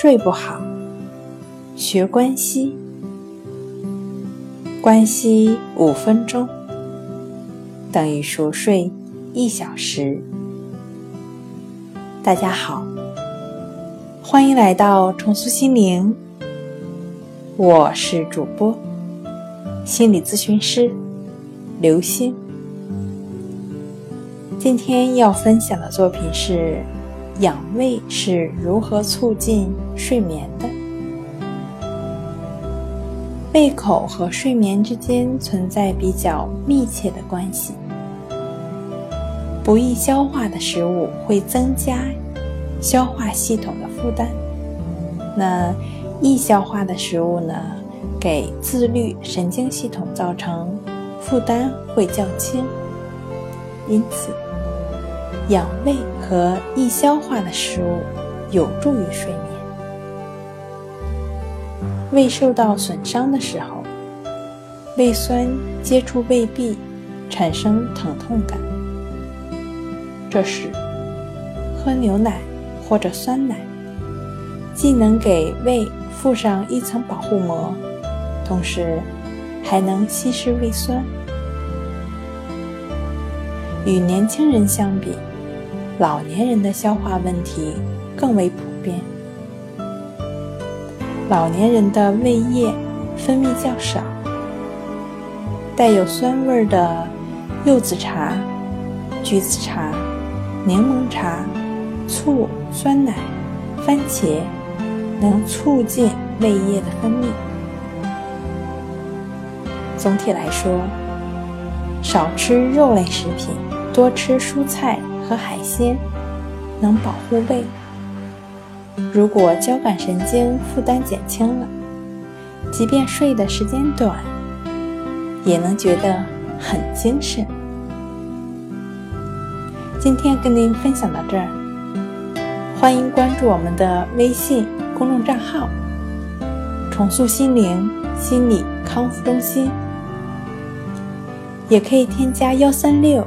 睡不好，学关息。关息五分钟等于熟睡一小时。大家好，欢迎来到重塑心灵，我是主播心理咨询师刘星。今天要分享的作品是。养胃是如何促进睡眠的？胃口和睡眠之间存在比较密切的关系。不易消化的食物会增加消化系统的负担，那易消化的食物呢，给自律神经系统造成负担会较轻，因此。养胃和易消化的食物有助于睡眠。胃受到损伤的时候，胃酸接触胃壁，产生疼痛感。这时，喝牛奶或者酸奶，既能给胃附上一层保护膜，同时还能稀释胃酸。与年轻人相比，老年人的消化问题更为普遍。老年人的胃液分泌较少，带有酸味的柚子茶、橘子茶、柠檬茶、醋、酸奶、番茄能促进胃液的分泌。总体来说，少吃肉类食品，多吃蔬菜。和海鲜能保护胃。如果交感神经负担减轻了，即便睡的时间短，也能觉得很精神。今天跟您分享到这儿，欢迎关注我们的微信公众账号“重塑心灵心理康复中心”，也可以添加幺三六